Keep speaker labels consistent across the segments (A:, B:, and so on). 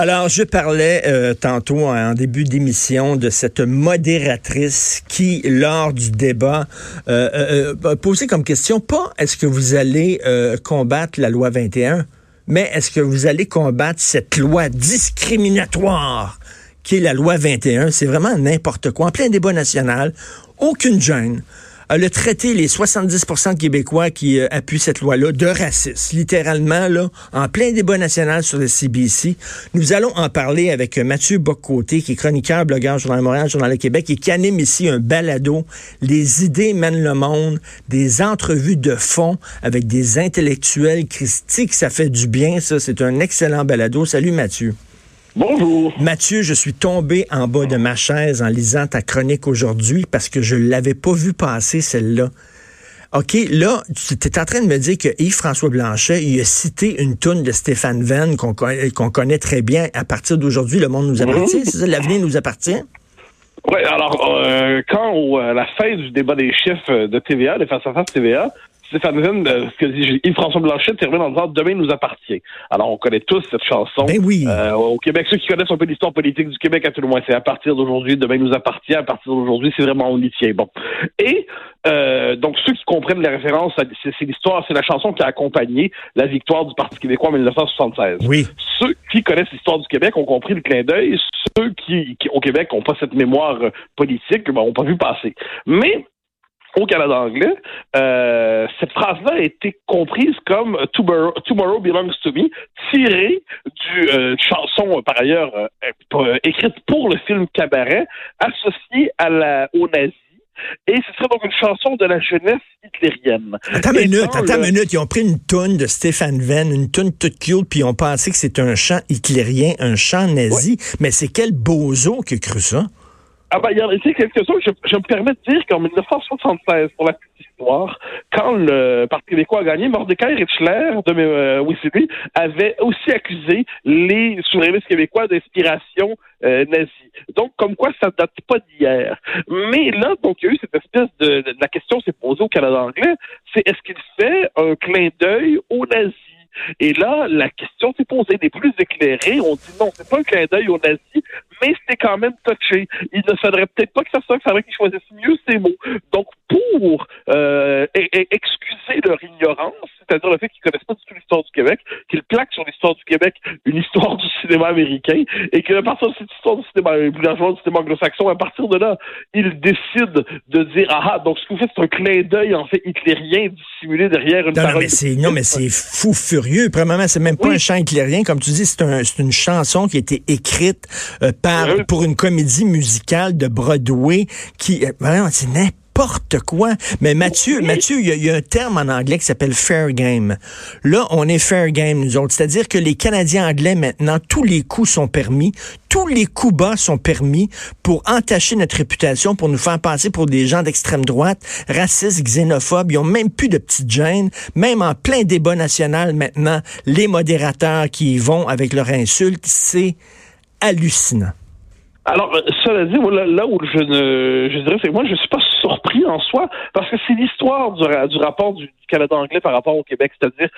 A: Alors, je parlais euh, tantôt en début d'émission de cette modératrice qui, lors du débat, euh, euh, euh posait comme question, pas est-ce que vous allez combattre la loi 21, mais est-ce que vous allez combattre cette loi discriminatoire qui est la loi 21? C'est vraiment n'importe quoi. En plein débat national, aucune gêne le traité les 70 de Québécois qui euh, appuient cette loi-là de racistes, littéralement, là, en plein débat national sur le CBC. Nous allons en parler avec Mathieu Boccoté, qui est chroniqueur, blogueur, Journal Montréal, Journal de Québec, et qui anime ici un balado, Les idées mènent le monde, des entrevues de fond avec des intellectuels critiques. Ça fait du bien, ça. C'est un excellent balado. Salut, Mathieu.
B: Bonjour.
A: Mathieu, je suis tombé en bas de ma chaise en lisant ta chronique aujourd'hui parce que je ne l'avais pas vu passer, celle-là. OK, là, tu es en train de me dire que Yves-François Blanchet, il a cité une toune de Stéphane Venn qu'on connaît très bien. À partir d'aujourd'hui, le monde nous appartient. C'est ça, l'avenir nous appartient?
B: Oui, alors, euh, quand à la fin du débat des chiffres de TVA, des face-à-face TVA, Stéphane euh, ce que dit Yves-François Blanchet termine en disant Demain nous appartient. Alors, on connaît tous cette chanson.
A: Ben oui.
B: Euh, au Québec, ceux qui connaissent un peu l'histoire politique du Québec, à tout le moins, c'est à partir d'aujourd'hui, Demain nous appartient. À partir d'aujourd'hui, c'est vraiment on y tient. Bon. Et euh, donc, ceux qui comprennent les références, c'est l'histoire, c'est la chanson qui a accompagné la victoire du Parti québécois en 1976.
A: Oui.
B: Ceux qui connaissent l'histoire du Québec ont compris le clin d'œil. Ceux qui, au Québec, n'ont pas cette mémoire politique, ben, ont pas vu passer. Mais au Canada anglais, euh, cette phrase-là a été comprise comme Tomorrow, belongs to me, tirée d'une euh, chanson par ailleurs euh, écrite pour le film Cabaret, associée à la, aux nazis. Et ce serait donc une chanson de la jeunesse hitlérienne.
A: Attends une minute, attends une minute. Ils ont pris une toune de Stéphane Venn, une toune toute cute, puis ils ont pensé que c'était un chant hitlérien, un chant nazi. Mais c'est quel bozo qui a cru ça?
B: Ah ben, il y a quelque chose, je, je me permets de dire qu'en 1976, pour la petite histoire, quand le Parti québécois a gagné, Mordecai Richler de euh, avait aussi accusé les souverainistes québécois d'inspiration euh, nazie. Donc, comme quoi, ça date pas d'hier. Mais là, donc, il y a eu cette espèce de, la question s'est posée au Canada anglais, c'est est-ce qu'il fait un clin d'œil aux nazis? Et là, la question s'est posée. des plus éclairés ont dit non, c'est pas un clin d'œil aux nazis, mais c'était quand même touché. Il ne faudrait peut-être pas que ça soit, il faudrait qu'ils choisissent mieux ces mots. Donc, pour euh, excuser leur ignorance, c'est-à-dire le fait qu'ils connaissent l'histoire du Québec, qu'ils plaquent sur l'histoire du Québec une histoire du cinéma américain, et qu'à partir de cette histoire du cinéma, plus largement du cinéma anglo-saxon, à partir de là, ils décident de dire ah, ah donc ce que vous faites, c'est un clin d'œil en fait hitlérien dissimulé derrière une
A: non,
B: parole.
A: Non, mais c'est non, mais c'est fou furieux. Premièrement, c'est même pas un chant hitlérien, comme tu dis, c'est un, une chanson qui a été écrite euh, par pour une comédie musicale de Broadway qui euh, vraiment c'est n'importe quoi. Mais Mathieu, Mathieu, il y, a un terme en anglais qui s'appelle fair game. Là, on est fair game, nous autres. C'est-à-dire que les Canadiens anglais, maintenant, tous les coups sont permis, tous les coups bas sont permis pour entacher notre réputation, pour nous faire passer pour des gens d'extrême droite, racistes, xénophobes. Ils ont même plus de petites gênes. Même en plein débat national, maintenant, les modérateurs qui y vont avec leurs insultes, c'est hallucinant.
B: Alors, euh, cela dit, là, où je ne, je dirais, c'est moi, je suis pas surpris en soi, parce que c'est l'histoire du, du rapport du, Canada anglais par rapport au Québec. C'est-à-dire,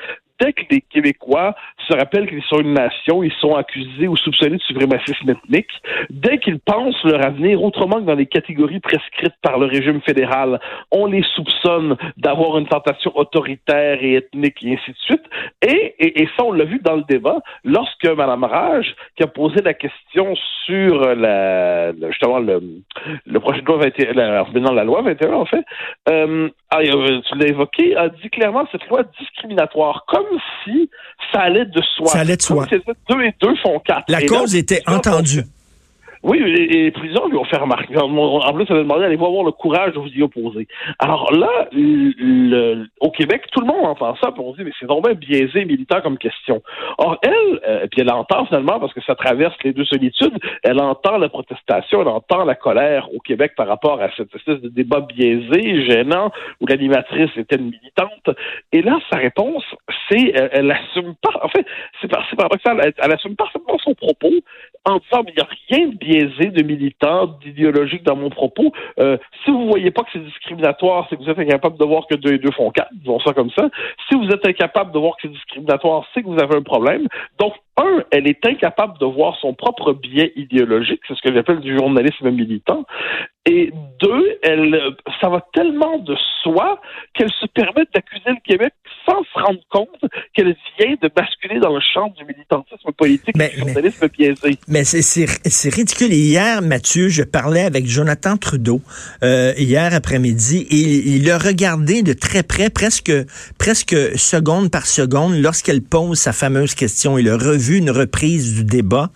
B: dès que les Québécois se rappellent qu'ils sont une nation, ils sont accusés ou soupçonnés de suprémacisme ethnique, dès qu'ils pensent leur avenir autrement que dans les catégories prescrites par le régime fédéral, on les soupçonne d'avoir une tentation autoritaire et ethnique et ainsi de suite. Et, ça, on l'a vu dans le débat, lorsque Mme Rage, qui a posé la question sur la, justement le, le projet de loi 21, la, la loi 21 en fait, euh, ah, tu l'as évoqué, a clairement cette loi discriminatoire, comme si ça allait de soi.
A: Ça allait de soi.
B: deux et deux font quatre.
A: La cause était entendue.
B: Oui, les, les, prisons lui ont fait remarquer. En plus, ça a demandé d'aller voir le courage de vous y opposer. Alors là, le, au Québec, tout le monde entend ça, puis on dit, mais c'est vraiment biaisé militant comme question. Or, elle, euh, puis elle entend finalement, parce que ça traverse les deux solitudes, elle entend la protestation, elle entend la colère au Québec par rapport à cette espèce de débat biaisé, gênant, où l'animatrice était une militante. Et là, sa réponse, c'est, elle, elle assume pas, en fait, c'est paradoxal, elle, elle assume parfaitement son propos, en disant mais il n'y a rien de biaisé, de militant, d'idéologique dans mon propos. Euh, si vous voyez pas que c'est discriminatoire, c'est que vous êtes incapable de voir que deux et deux font quatre, disons ça comme ça. Si vous êtes incapable de voir que c'est discriminatoire, c'est que vous avez un problème. Donc, un, elle est incapable de voir son propre biais idéologique, c'est ce que j'appelle du journalisme militant. Et deux, elle, ça va tellement de soi qu'elle se permet d'accuser le Québec sans se rendre compte qu'elle vient de basculer dans le champ du militantisme politique et du journalisme biaisé.
A: Mais c'est ridicule. hier, Mathieu, je parlais avec Jonathan Trudeau euh, hier après-midi et il a regardé de très près, presque, presque seconde par seconde, lorsqu'elle pose sa fameuse question. Il a revu une reprise du débat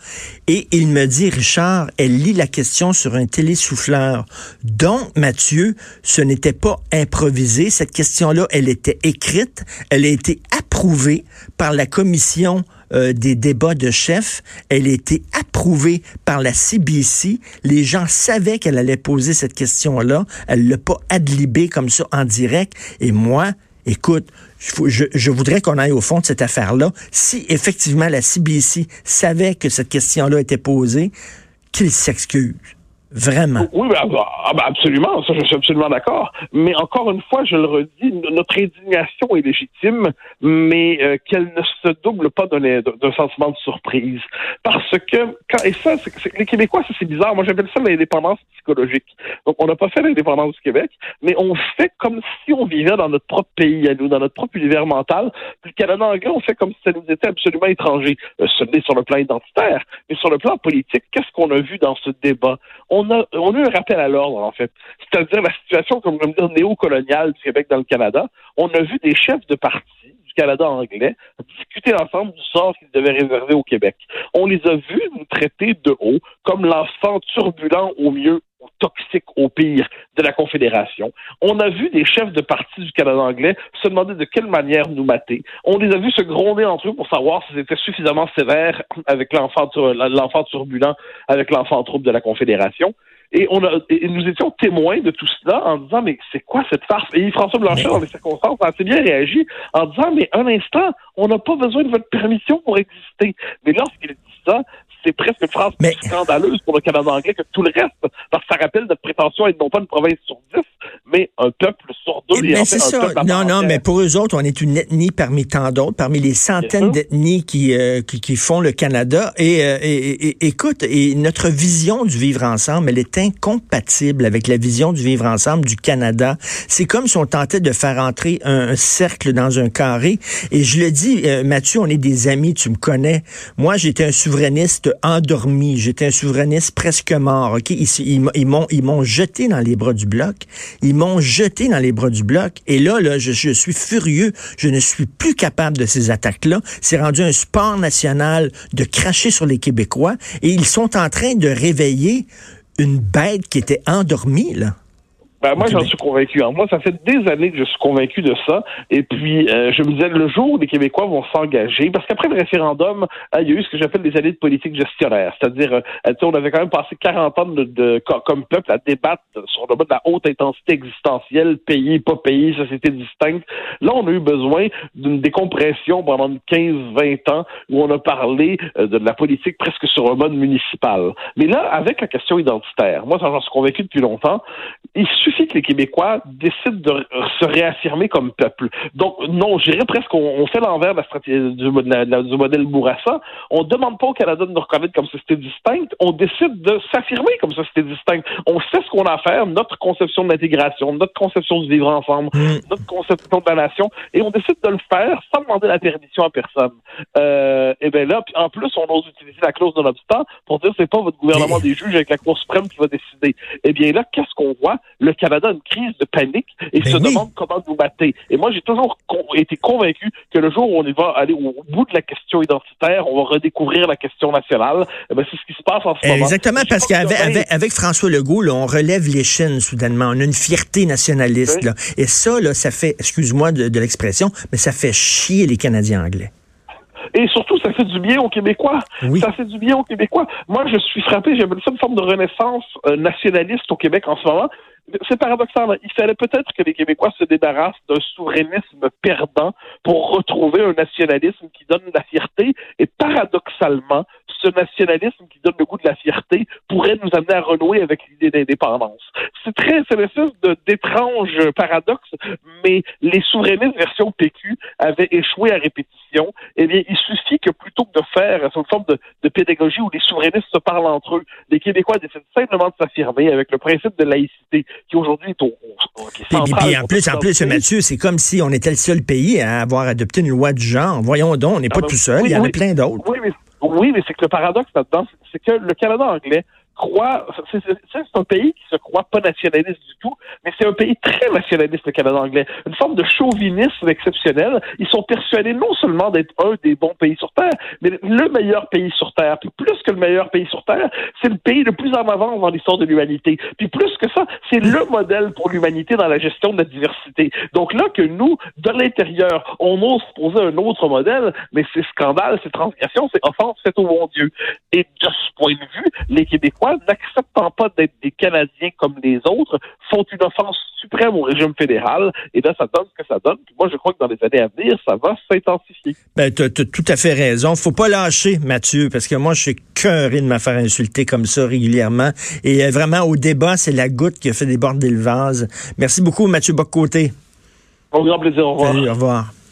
A: et il me dit, Richard, elle lit la question sur un télésouffleur. Donc, Mathieu, ce n'était pas improvisé. Cette question-là, elle était écrite, elle a été approuvée par la commission euh, des débats de chefs. Elle a été approuvée par la CBC. Les gens savaient qu'elle allait poser cette question-là. Elle l'a pas adlibé comme ça en direct. Et moi, écoute, je, voudrais qu'on aille au fond de cette affaire-là. Si effectivement la CBC savait que cette question-là était posée, qu'il s'excuse. Vraiment?
B: Oui, ben, ah, ben, absolument. Ça, je suis absolument d'accord. Mais encore une fois, je le redis, notre indignation est légitime, mais euh, qu'elle ne se double pas d'un sentiment de surprise. Parce que, et ça, les Québécois, ça c'est bizarre. Moi, j'appelle ça l'indépendance psychologique. Donc, on n'a pas fait l'indépendance du Québec, mais on fait comme si on vivait dans notre propre pays à nous, dans notre propre univers mental. Puis le Canada anglais, on fait comme si ça nous était absolument étranger. Euh, ce n'est sur le plan identitaire, mais sur le plan politique, qu'est-ce qu'on a vu dans ce débat? A, on a eu un rappel à l'ordre, en fait. C'est-à-dire la situation, comme je dire, néocoloniale du Québec dans le Canada. On a vu des chefs de parti du Canada anglais discuter ensemble du sort qu'ils devaient réserver au Québec. On les a vus nous traiter de haut comme l'enfant turbulent au mieux toxique au pire de la Confédération. On a vu des chefs de parti du Canada anglais se demander de quelle manière nous mater. On les a vus se gronder entre eux pour savoir si c'était suffisamment sévère avec l'enfant l'enfant turbulent, avec l'enfant trouble de la Confédération. Et, on a, et nous étions témoins de tout cela en disant, mais c'est quoi cette farce? Et François Blanchet, dans les circonstances, a assez bien réagi en disant, mais un instant, on n'a pas besoin de votre permission pour exister. Mais lorsqu'il dit ça, c'est presque une phrase scandaleuse pour le Canada anglais que tout le reste, parce que ça rappelle notre prétention à être non pas une province sur dix, mais un peuple sur deux.
A: Mais c'est ça. Non, non, mais pour eux autres, on est une ethnie parmi tant d'autres, parmi les centaines d'ethnies qui, euh, qui, qui, font le Canada. Et, euh, et, et, écoute, et notre vision du vivre ensemble, elle est incompatible avec la vision du vivre ensemble du Canada. C'est comme si on tentait de faire entrer un, cercle dans un carré. Et je le dis, euh, Mathieu, on est des amis, tu me connais. Moi, j'étais un souverainiste endormi, j'étais un souverainiste presque mort. Ok, ils, ils, m'ont ils m'ont jeté dans les bras du bloc. Ils m'ont jeté dans les bras du bloc. Et là, là, je, je suis furieux. Je ne suis plus capable de ces attaques-là. C'est rendu un sport national de cracher sur les Québécois. Et ils sont en train de réveiller une bête qui était endormie, là.
B: Ben, moi, j'en suis convaincu. moi, ça fait des années que je suis convaincu de ça. Et puis, euh, je me disais, le jour où les Québécois vont s'engager, parce qu'après le référendum, euh, il y a eu ce que j'appelle des années de politique gestionnaire. C'est-à-dire, euh, on avait quand même passé 40 ans de, comme peuple à débattre sur le mode de la haute intensité existentielle, pays, pas pays, société distincte. Là, on a eu besoin d'une décompression pendant 15-20 ans où on a parlé de la politique presque sur un mode municipal. Mais là, avec la question identitaire, moi, j'en suis convaincu depuis longtemps, il suffit suffit que les Québécois décident de se réaffirmer comme peuple. Donc, non, je dirais presque qu'on fait l'envers de la stratégie du, modèle Bourassa. On ne demande pas au Canada de nous reconnaître comme société distincte. On décide de s'affirmer comme société distincte. On sait ce qu'on a à faire, notre conception de l'intégration, notre conception du vivre ensemble, mm. notre conception de la nation, et on décide de le faire sans demander la permission à personne. Euh, et bien là, en plus, on ose utiliser la clause de l'obstant pour dire c'est pas votre gouvernement des juges avec la Cour suprême qui va décider. Et bien là, qu'est-ce qu'on voit? Le Canada a une crise de panique et ben se demande comment vous battez. Et moi, j'ai toujours été convaincu que le jour où on va aller au bout de la question identitaire, on va redécouvrir la question nationale. Eh ben, c'est ce qui se passe en ce moment.
A: Exactement, parce qu'avec avec, François Legault, là, on relève les chaînes soudainement. On a une fierté nationaliste. Là. Et ça, là, ça fait, excuse-moi de, de l'expression, mais ça fait chier les Canadiens anglais.
B: Et surtout, ça fait du bien aux Québécois. Ça fait du bien aux Québécois. Moi, je suis frappé, j'ai ça une forme de renaissance euh, nationaliste au Québec en ce moment c'est paradoxal. Il fallait peut-être que les Québécois se débarrassent d'un souverainisme perdant pour retrouver un nationalisme qui donne la fierté. Et paradoxalement, ce nationalisme qui donne le goût de la fierté pourrait nous amener à renouer avec l'idée d'indépendance. C'est très, c'est une espèce paradoxe, mais les souverainistes version PQ avaient échoué à répétition. Eh bien, il suffit que plutôt que de faire une forme de, de pédagogie où les souverainistes se parlent entre eux, les Québécois décident simplement de s'affirmer avec le principe de laïcité qui aujourd'hui est au,
A: et en plus, en plus, Mathieu, c'est comme si on était le seul pays à avoir adopté une loi du genre. Voyons donc, on n'est pas ah ben, tout seul, il y en a plein d'autres.
B: Oui, mais, oui, mais c'est que le paradoxe là-dedans, c'est que le Canada anglais croit, c'est un pays qui se croit pas nationaliste du tout, mais c'est un pays très nationaliste, le Canada anglais. Une forme de chauvinisme exceptionnel. Ils sont persuadés non seulement d'être un des bons pays sur Terre, mais le meilleur pays sur Terre. Puis plus que le meilleur pays sur Terre, c'est le pays le plus en avance dans l'histoire de l'humanité. Puis plus que ça, c'est le modèle pour l'humanité dans la gestion de la diversité. Donc là que nous, de l'intérieur, on ose poser un autre modèle, mais c'est scandale, c'est transgression, c'est offense faite au bon Dieu. Et de ce point de vue, les Québécois n'acceptant pas d'être des Canadiens comme les autres, font une offense suprême au régime fédéral. Et là, ça donne ce que ça donne. moi, je crois que dans les années à venir, ça va s'intensifier.
A: Ben, tu as, tout à fait raison. Faut pas lâcher, Mathieu, parce que moi, je suis cœuré de me faire insulter comme ça régulièrement. Et euh, vraiment, au débat, c'est la goutte qui a fait déborder le vase. Merci beaucoup, Mathieu Boccoté.
B: Au grand plaisir. Au revoir.
A: au revoir.